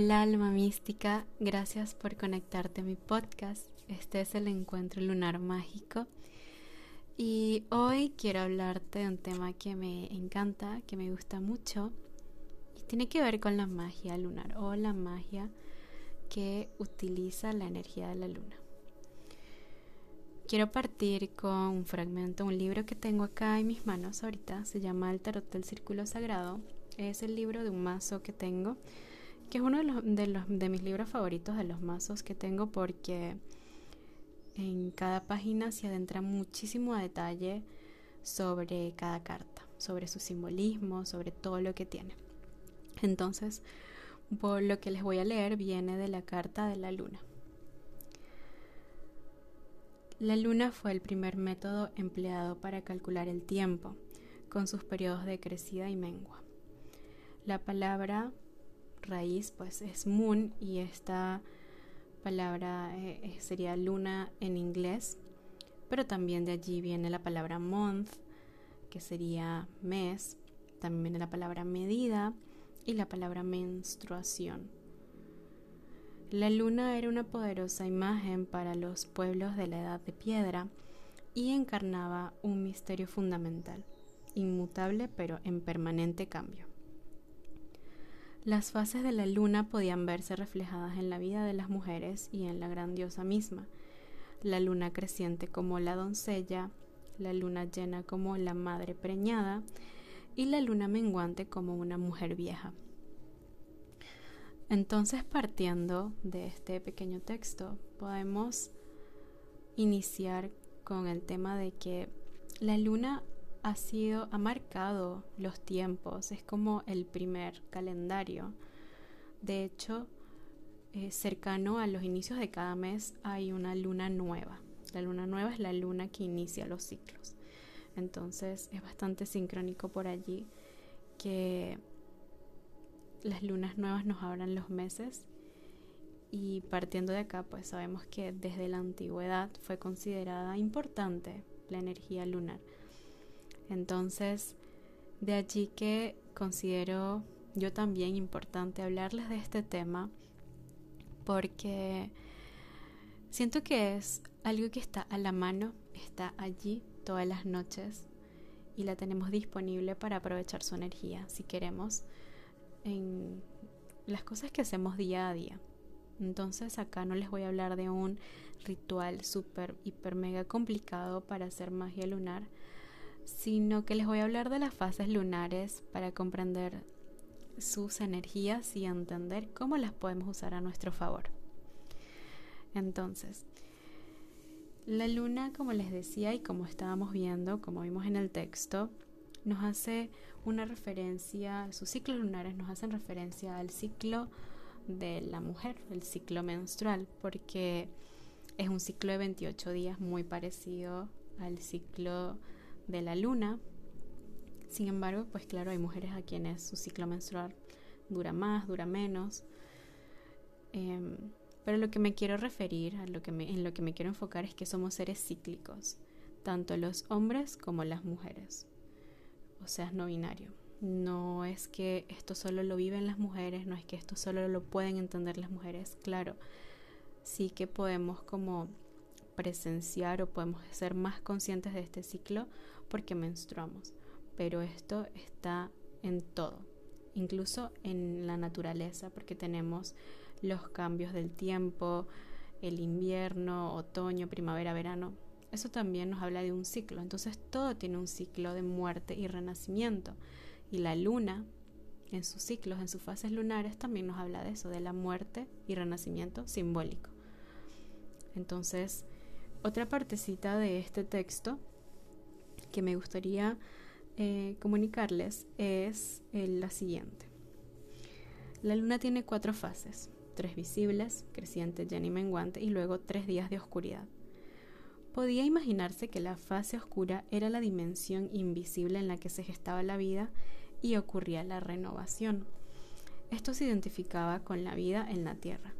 Hola alma mística, gracias por conectarte a mi podcast. Este es el encuentro lunar mágico y hoy quiero hablarte de un tema que me encanta, que me gusta mucho y tiene que ver con la magia lunar o la magia que utiliza la energía de la luna. Quiero partir con un fragmento, un libro que tengo acá en mis manos ahorita, se llama El Tarot del Círculo Sagrado. Es el libro de un mazo que tengo, que es uno de, los, de, mis libros favoritos de los mazos que tengo porque en cada página se adentra muchísimo a detalle sobre cada carta, sobre su simbolismo, sobre todo lo que tiene. Entonces, por lo que les voy a leer viene de la carta de la luna. La luna fue el primer método empleado para calcular el tiempo, con sus periodos de crecida y mengua. La palabra raíz pues es moon y esta palabra eh, eh, sería luna en inglés, pero también de allí viene la palabra month, que sería mes, también viene la palabra medida y la palabra menstruación. La luna era una poderosa imagen para los pueblos de la edad de piedra y encarnaba un misterio fundamental, inmutable pero en permanente cambio. Las fases de la luna podían verse reflejadas en la vida de las mujeres y en la gran diosa misma. La luna creciente como la doncella, la luna llena como la madre preñada y la luna menguante como una mujer vieja. Entonces, partiendo de este pequeño texto, podemos iniciar con el tema de que la luna ha sido, ha marcado los tiempos, es como el primer calendario. De hecho, eh, cercano a los inicios de cada mes hay una luna nueva. La luna nueva es la luna que inicia los ciclos. Entonces es bastante sincrónico por allí que las lunas nuevas nos abran los meses y partiendo de acá pues sabemos que desde la antigüedad fue considerada importante la energía lunar entonces, de allí que considero yo también importante hablarles de este tema porque siento que es algo que está a la mano, está allí todas las noches y la tenemos disponible para aprovechar su energía si queremos en las cosas que hacemos día a día. Entonces acá no les voy a hablar de un ritual súper, hiper, mega complicado para hacer magia lunar, sino que les voy a hablar de las fases lunares para comprender sus energías y entender cómo las podemos usar a nuestro favor. Entonces, la luna, como les decía y como estábamos viendo, como vimos en el texto, nos hace una referencia, sus ciclos lunares nos hacen referencia al ciclo de la mujer, el ciclo menstrual, porque es un ciclo de 28 días muy parecido al ciclo de la luna. Sin embargo, pues claro, hay mujeres a quienes su ciclo menstrual dura más, dura menos. Em, pero lo que me quiero referir, en lo que me quiero enfocar es que somos seres cíclicos, tanto los hombres como las mujeres. O sea, es no binario. No es que esto solo lo viven las mujeres, no es que esto solo lo pueden entender las mujeres. Claro, sí que podemos como presenciar o podemos ser más conscientes de este ciclo porque menstruamos, pero esto está en todo, incluso en la naturaleza, porque tenemos los cambios del tiempo, el invierno, otoño, primavera, verano. Eso también nos habla de un ciclo. Entonces todo tiene un ciclo de muerte y renacimiento. Y la luna, en sus ciclos, en sus fases lunares, también nos habla de eso, de la muerte y renacimiento simbólico. Entonces, otra partecita de este texto que me gustaría eh, comunicarles es la siguiente. La luna tiene cuatro fases, tres visibles, creciente, llena y menguante, y luego tres días de oscuridad. Podía imaginarse que la fase oscura era la dimensión invisible en la que se gestaba la vida y ocurría la renovación. Esto se identificaba con la vida en la Tierra.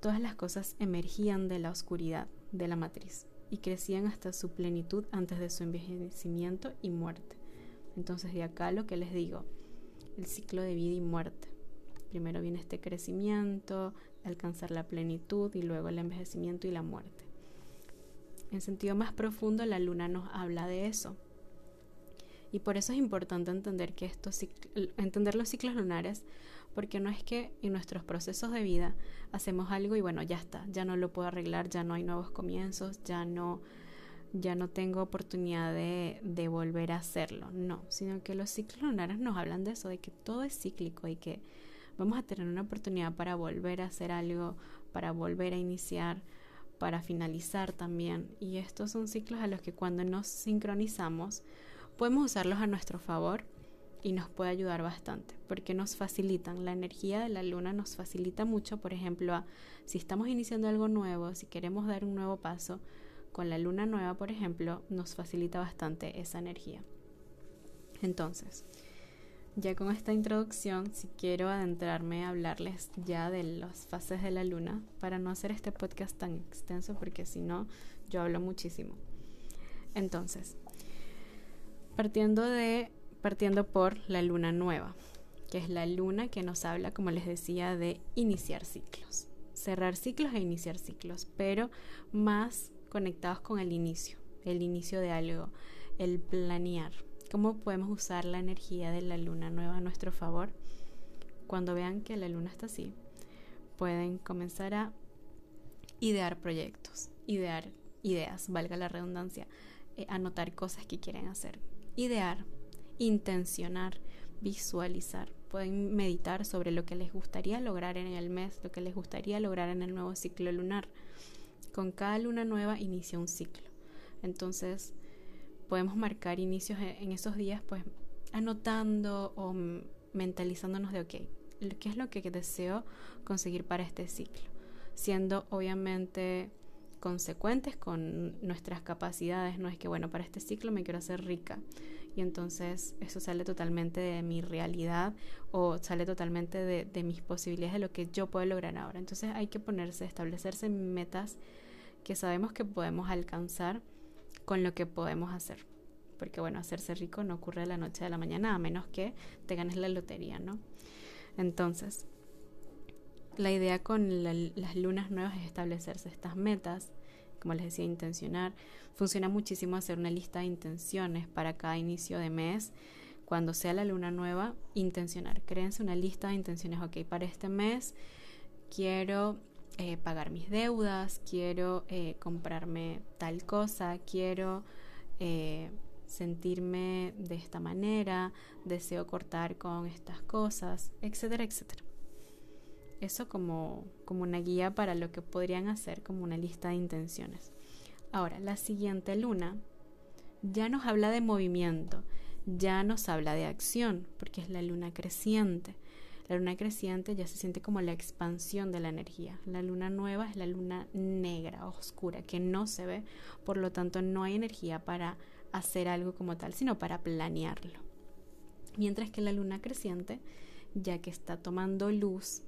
Todas las cosas emergían de la oscuridad, de la matriz y crecían hasta su plenitud antes de su envejecimiento y muerte. Entonces de acá lo que les digo, el ciclo de vida y muerte. Primero viene este crecimiento, alcanzar la plenitud y luego el envejecimiento y la muerte. En sentido más profundo, la luna nos habla de eso. Y por eso es importante entender, que estos, entender los ciclos lunares, porque no es que en nuestros procesos de vida hacemos algo y bueno, ya está, ya no lo puedo arreglar, ya no hay nuevos comienzos, ya no, ya no tengo oportunidad de, de volver a hacerlo. No, sino que los ciclos lunares nos hablan de eso, de que todo es cíclico y que vamos a tener una oportunidad para volver a hacer algo, para volver a iniciar, para finalizar también. Y estos son ciclos a los que cuando nos sincronizamos podemos usarlos a nuestro favor y nos puede ayudar bastante porque nos facilitan. La energía de la luna nos facilita mucho, por ejemplo, si estamos iniciando algo nuevo, si queremos dar un nuevo paso, con la luna nueva, por ejemplo, nos facilita bastante esa energía. Entonces, ya con esta introducción, si quiero adentrarme a hablarles ya de las fases de la luna, para no hacer este podcast tan extenso, porque si no, yo hablo muchísimo. Entonces, partiendo de partiendo por la luna nueva, que es la luna que nos habla, como les decía, de iniciar ciclos, cerrar ciclos e iniciar ciclos, pero más conectados con el inicio, el inicio de algo, el planear, ¿Cómo podemos usar la energía de la luna nueva a nuestro favor? Cuando vean que la luna está así, pueden comenzar a idear proyectos, idear ideas, valga la redundancia, eh, anotar cosas que quieren hacer, idear, intencionar, visualizar. Pueden meditar sobre lo que les gustaría lograr en el mes, lo que les gustaría lograr en el nuevo ciclo lunar. Con cada luna nueva inicia un ciclo. Entonces, podemos marcar inicios e-, en esos días, pues anotando o mentalizándonos de, ok, ¿qué es lo que deseo conseguir para este ciclo? Siendo obviamente consecuentes con nuestras capacidades, no es que, bueno, para este ciclo me quiero hacer rica y entonces eso sale totalmente de mi realidad o sale totalmente de, mis posibilidades de lo que yo puedo lograr ahora. Entonces hay que ponerse, establecerse metas que sabemos que podemos alcanzar con lo que podemos hacer. Porque bueno, hacerse rico no ocurre de la noche a la mañana, a menos que te ganes la lotería, ¿no? Entonces, la idea con las lunas nuevas es establecerse estas metas, como les decía, intencionar. Funciona muchísimo hacer una lista de intenciones para cada inicio de mes. Cuando sea la luna nueva, intencionar. Créense una lista de intenciones. Ok, para este mes quiero eh, pagar mis deudas, quiero eh, comprarme tal cosa, quiero eh, sentirme de esta manera, deseo cortar con estas cosas, etcétera, etcétera. Eso como, como una guía para lo que podrían hacer, como una lista de intenciones. Ahora, la siguiente luna ya nos habla de movimiento, ya nos habla de acción, porque es la luna creciente. La luna creciente ya se siente como la expansión de la energía. La luna nueva es la luna negra, oscura, que no se ve, por lo tanto no hay energía para hacer algo como tal, sino para planearlo. Mientras que la luna creciente, ya que está tomando luz,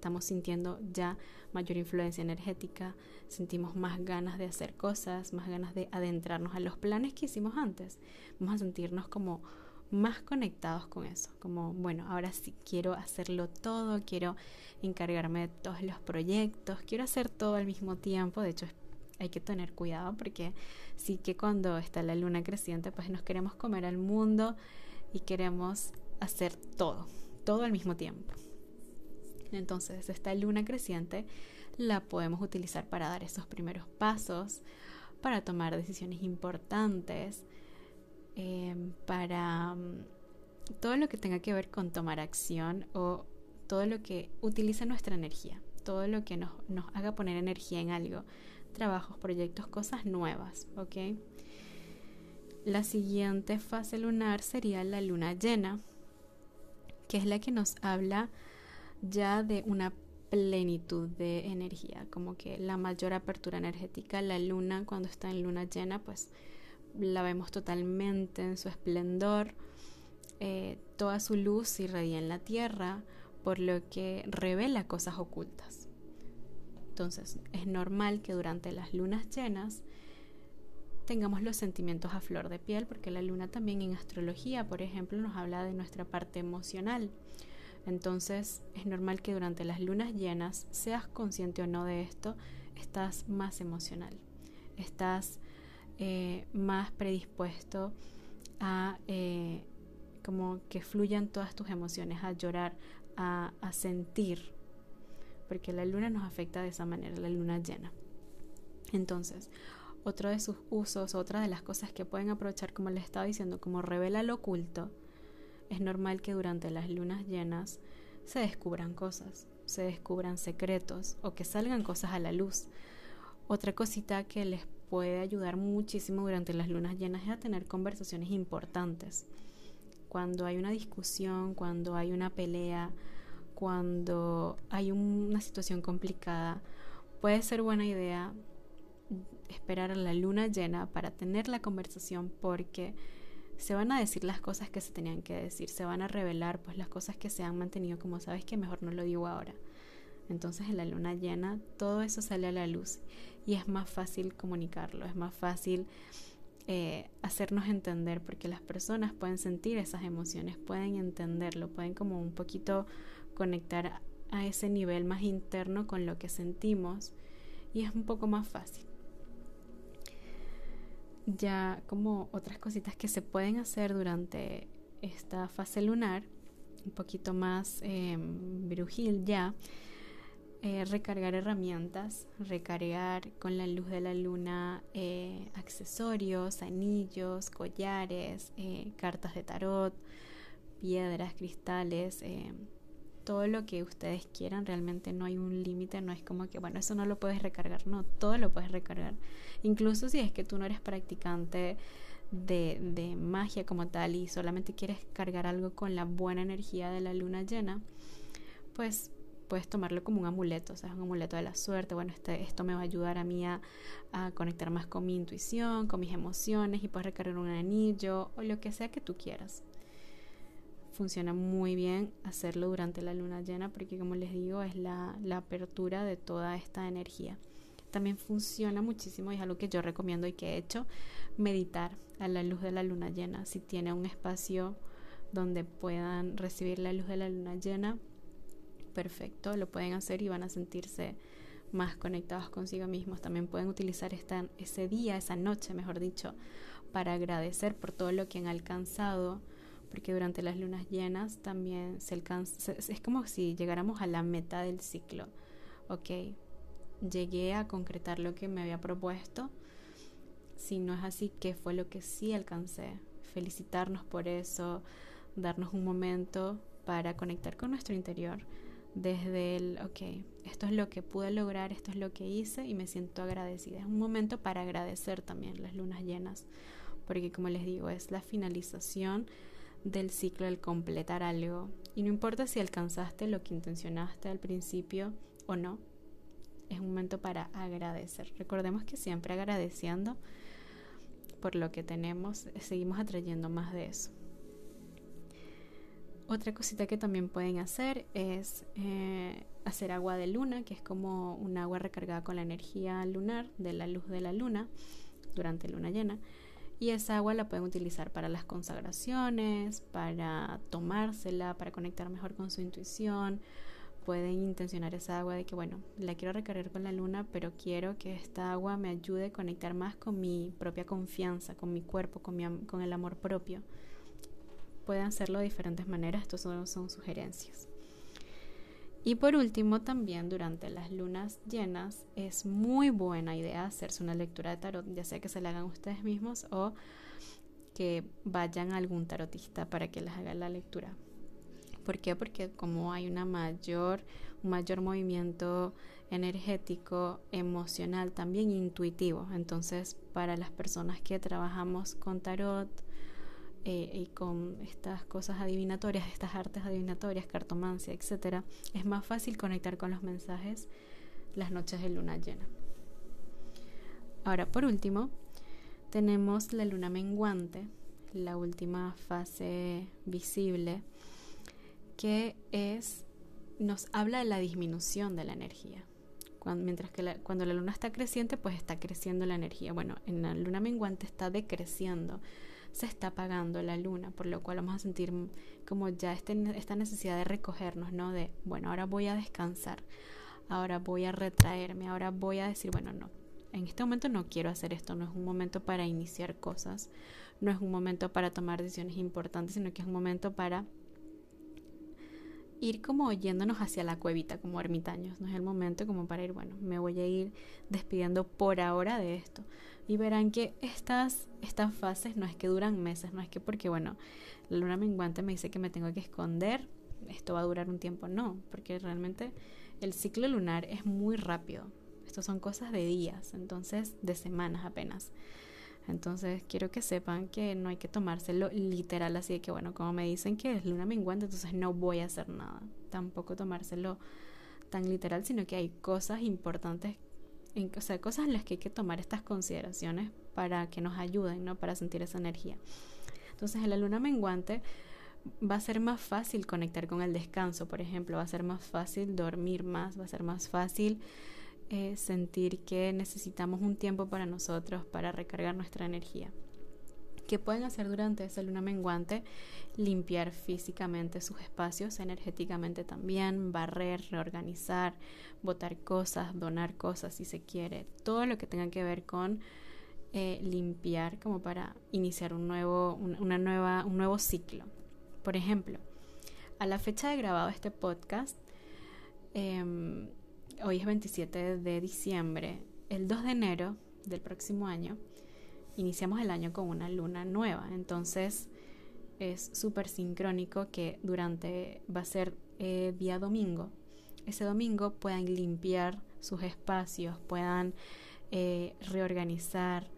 estamos sintiendo ya mayor influencia energética, sentimos más ganas de hacer cosas, más ganas de adentrarnos a los planes que hicimos antes. Vamos a sentirnos como más conectados con eso, como bueno, ahora sí quiero hacerlo todo, quiero encargarme de todos los proyectos, quiero hacer todo al mismo tiempo, de hecho hay que tener cuidado porque sí que cuando está la luna creciente pues nos queremos comer al mundo y queremos hacer todo, todo al mismo tiempo. Entonces esta luna creciente la podemos utilizar para dar esos primeros pasos, para tomar decisiones importantes, Em, para mm, todo lo que tenga que ver con tomar acción o todo lo que utilice nuestra energía, todo lo que nos, nos haga poner energía en algo, trabajos, proyectos, cosas nuevas, ¿ok? La siguiente fase lunar sería la luna llena, que es la que nos habla ya de una plenitud de energía, como que la mayor apertura energética, la luna cuando está en luna llena, pues la vemos totalmente en su esplendor, eh, toda su luz irradia en la tierra, por lo que revela cosas ocultas. Entonces, es normal que durante las lunas llenas tengamos los sentimientos a flor de piel, porque la luna también en astrología, por ejemplo, nos habla de nuestra parte emocional. Entonces es normal que durante las lunas llenas, seas consciente o no de esto, estás más emocional, estás eh, más predispuesto a eh, como que fluyan todas tus emociones, a llorar, a, a sentir, porque la luna nos afecta de esa manera, la luna llena. Entonces, otro de sus usos, otra de las cosas que pueden aprovechar, como les estaba diciendo, como revela lo oculto, es normal que durante las lunas llenas se descubran cosas, se descubran secretos o que salgan cosas a la luz. Otra cosita que les puede ayudar muchísimo durante las lunas llenas es a tener conversaciones importantes. Cuando hay una discusión, cuando hay una pelea, cuando hay una situación complicada, puede ser buena idea esperar a la luna llena para tener la conversación porque se van a decir las cosas que se tenían que decir, se van a revelar pues las cosas que se han mantenido como sabes que mejor no lo digo ahora. Entonces en la luna llena todo eso sale a la luz y es más fácil comunicarlo, es más fácil eh, hacernos entender porque las personas pueden sentir esas emociones, pueden entenderlo, pueden como un poquito conectar a ese nivel más interno con lo que sentimos y es un poco más fácil ya como otras cositas que se pueden hacer durante esta fase lunar, un poquito más eh, brujil ya, eh, recargar herramientas, recargar con la luz de la luna eh, accesorios, anillos, collares, eh, cartas de tarot, piedras, cristales, todo lo que ustedes quieran, realmente no hay un límite, no es como que, bueno, eso no lo puedes recargar, no, todo lo puedes recargar. Incluso si es que tú no eres practicante de, de magia como tal y solamente quieres cargar algo con la buena energía de la luna llena, pues puedes tomarlo como un amuleto, o sea, es un amuleto de la suerte. Bueno, este, esto me va a ayudar a mí a, a, conectar más con mi intuición, con mis emociones y puedes recargar un anillo o lo que sea que tú quieras funciona muy bien hacerlo durante la luna llena porque como les digo es la, apertura de toda esta energía. También funciona muchísimo y es algo que yo recomiendo y que he hecho, meditar a la luz de la luna llena. Si tiene un espacio donde puedan recibir la luz de la luna llena, perfecto, lo pueden hacer y van a sentirse más conectados consigo mismos. También pueden utilizar esta, ese día, esa noche, mejor dicho, para agradecer por todo lo que han alcanzado, porque durante las lunas llenas también se alcanza, es como si llegáramos a la meta del ciclo. Ok, llegué a concretar lo que me había propuesto. Si no es así, ¿qué fue lo que sí alcancé? Felicitarnos por eso, darnos un momento para conectar con nuestro interior desde el, ok, esto es lo que pude lograr, esto es lo que hice y me siento agradecida. Es un momento para agradecer también las lunas llenas, porque como les digo, es la finalización del ciclo, el completar algo. Y no importa si alcanzaste lo que intencionaste al principio o no, es un momento para agradecer. Recordemos que siempre agradeciendo por lo que tenemos, seguimos atrayendo más de eso. Otra cosita que también pueden hacer es eh, hacer agua de luna, que es como un agua recargada con la energía lunar, de la luz de la luna, durante luna llena y esa agua la pueden utilizar para las consagraciones, para tomársela, para conectar mejor con su intuición. Pueden intencionar esa agua de que, bueno, la quiero recargar con la luna, pero quiero que esta agua me ayude a conectar más con mi propia confianza, con mi cuerpo, con, mi, con el amor propio. Pueden hacerlo de diferentes maneras, estos son, son sugerencias. Y por último, también durante las lunas llenas es muy buena idea hacerse una lectura de tarot, ya sea que se la hagan ustedes mismos o que vayan a algún tarotista para que les haga la lectura. ¿Por qué? Porque como hay una mayor, un mayor movimiento energético, emocional, también intuitivo. Entonces, para las personas que trabajamos con tarot, eh, y con estas cosas adivinatorias, estas artes adivinatorias, cartomancia, etcétera, es más fácil conectar con los mensajes las noches de luna llena. Ahora, por último, tenemos la luna menguante, la última fase visible, que es nos habla de la disminución de la energía. Mientras que cuando la luna está creciente, pues está creciendo la energía. Bueno, en la luna menguante está decreciendo se está apagando la luna, por lo cual vamos a sentir como ya este, esta necesidad de recogernos, ¿no? De, bueno, ahora voy a descansar, ahora voy a retraerme, ahora voy a decir, bueno, no, en este momento no quiero hacer esto, no es un momento para iniciar cosas, no es un momento para tomar decisiones importantes, sino que es un momento para ir como yéndonos hacia la cuevita como ermitaños, no es el momento como para ir, bueno, me voy a ir despidiendo por ahora de esto. Y verán que estas, estas fases no es que duran meses, no es que porque, bueno, la luna menguante me dice que me tengo que esconder, esto va a durar un tiempo, no, porque realmente el ciclo lunar es muy rápido, esto son cosas de días, entonces de semanas apenas. Entonces quiero que sepan que no hay que tomárselo literal así de que bueno, como me dicen que es luna menguante, entonces no voy a hacer nada. Tampoco tomárselo tan literal, sino que hay cosas importantes, en, o sea, cosas en las que hay que tomar estas consideraciones para que nos ayuden, ¿no? Para sentir esa energía. Entonces en la luna menguante va a ser más fácil conectar con el descanso, por ejemplo, va a ser más fácil dormir más, va a ser más fácil sentir que necesitamos un tiempo para nosotros, para recargar nuestra energía. ¿Qué pueden hacer durante esa luna menguante? Limpiar físicamente sus espacios, energéticamente también, barrer, reorganizar, botar cosas, donar cosas si se quiere, todo lo que tenga que ver con eh, limpiar como para iniciar un nuevo, una nueva, un nuevo ciclo. Por ejemplo, a la fecha de grabado este podcast, em, hoy es 27 de diciembre, el 2 de enero del próximo año, iniciamos el año con una luna nueva. Entonces es súper sincrónico que durante, va a ser eh, día domingo, ese domingo puedan limpiar sus espacios, puedan eh, reorganizar,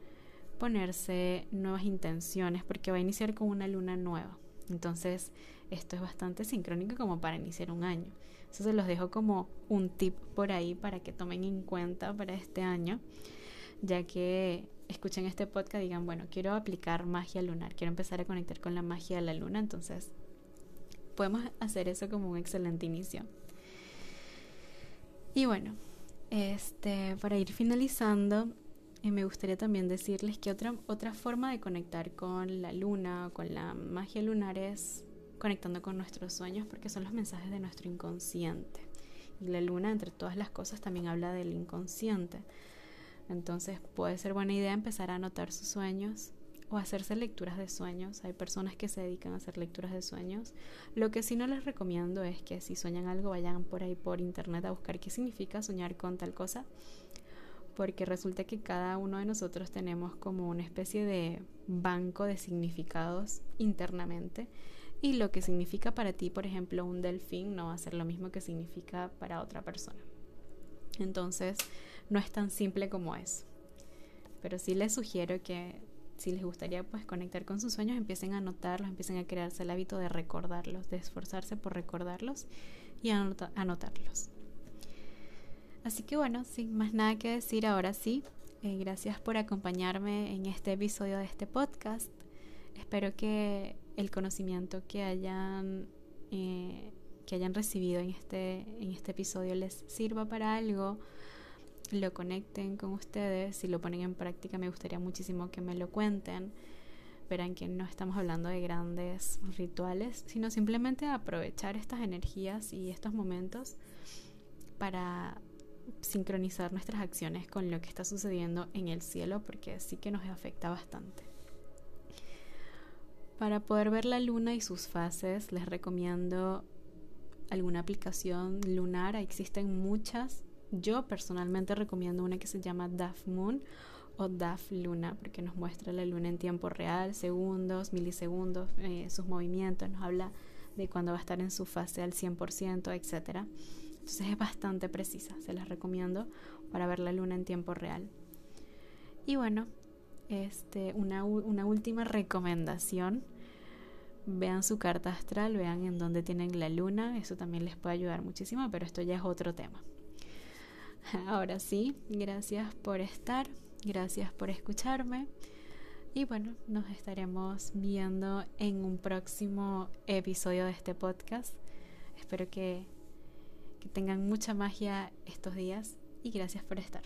ponerse nuevas intenciones, porque va a iniciar con una luna nueva. Entonces, esto es bastante sincrónico como para iniciar un año. Eso se los dejo como un tip por ahí para que tomen en cuenta para este año, ya que escuchen este podcast y digan, bueno, quiero aplicar magia lunar, quiero empezar a conectar con la magia de la luna, entonces podemos hacer eso como un excelente inicio. Y bueno, este, para ir finalizando, me gustaría también decirles que otra, otra forma de conectar con la luna o con la magia lunar es conectando con nuestros sueños porque son los mensajes de nuestro inconsciente. Y la luna, entre todas las cosas, también habla del inconsciente. Entonces puede ser buena idea empezar a anotar sus sueños o hacerse lecturas de sueños. Hay personas que se dedican a hacer lecturas de sueños. Lo que sí no les recomiendo es que si sueñan algo vayan por ahí por internet a buscar qué significa soñar con tal cosa. Porque resulta que cada uno de nosotros tenemos como una especie de banco de significados internamente y lo que significa para ti, por ejemplo, un delfín no va a ser lo mismo que significa para otra persona. Entonces, no es tan simple como es. Pero sí les sugiero que si les gustaría pues conectar con sus sueños, empiecen a anotarlos, empiecen a crearse el hábito de recordarlos, de esforzarse por recordarlos y anotarlos. Así que bueno, sin más nada que decir, ahora sí, eh, gracias por acompañarme en este episodio de este podcast. Espero que el conocimiento que hayan, eh, que hayan recibido en este, en este episodio les sirva para algo, lo conecten con ustedes, si lo ponen en práctica me gustaría muchísimo que me lo cuenten. Verán que no estamos hablando de grandes rituales, sino simplemente aprovechar estas energías y estos momentos para sincronizar nuestras acciones con lo que está sucediendo en el cielo, porque sí que nos afecta bastante. Para poder ver la luna y sus fases, les recomiendo alguna aplicación lunar. Existen muchas. Yo personalmente recomiendo una que se llama DAF Moon o DAF Luna, porque nos muestra la luna en tiempo real, segundos, milisegundos, eh, sus movimientos, nos habla de cuándo va a estar en su fase al 100%, etc. Entonces es bastante precisa, se las recomiendo para ver la luna en tiempo real. Y bueno, este, una, una última recomendación vean su carta astral, vean en dónde tienen la luna, eso también les puede ayudar muchísimo, pero esto ya es otro tema. Ahora sí, gracias por estar, gracias por escucharme y bueno, nos estaremos viendo en un próximo episodio de este podcast. Espero que, que tengan mucha magia estos días y gracias por estar.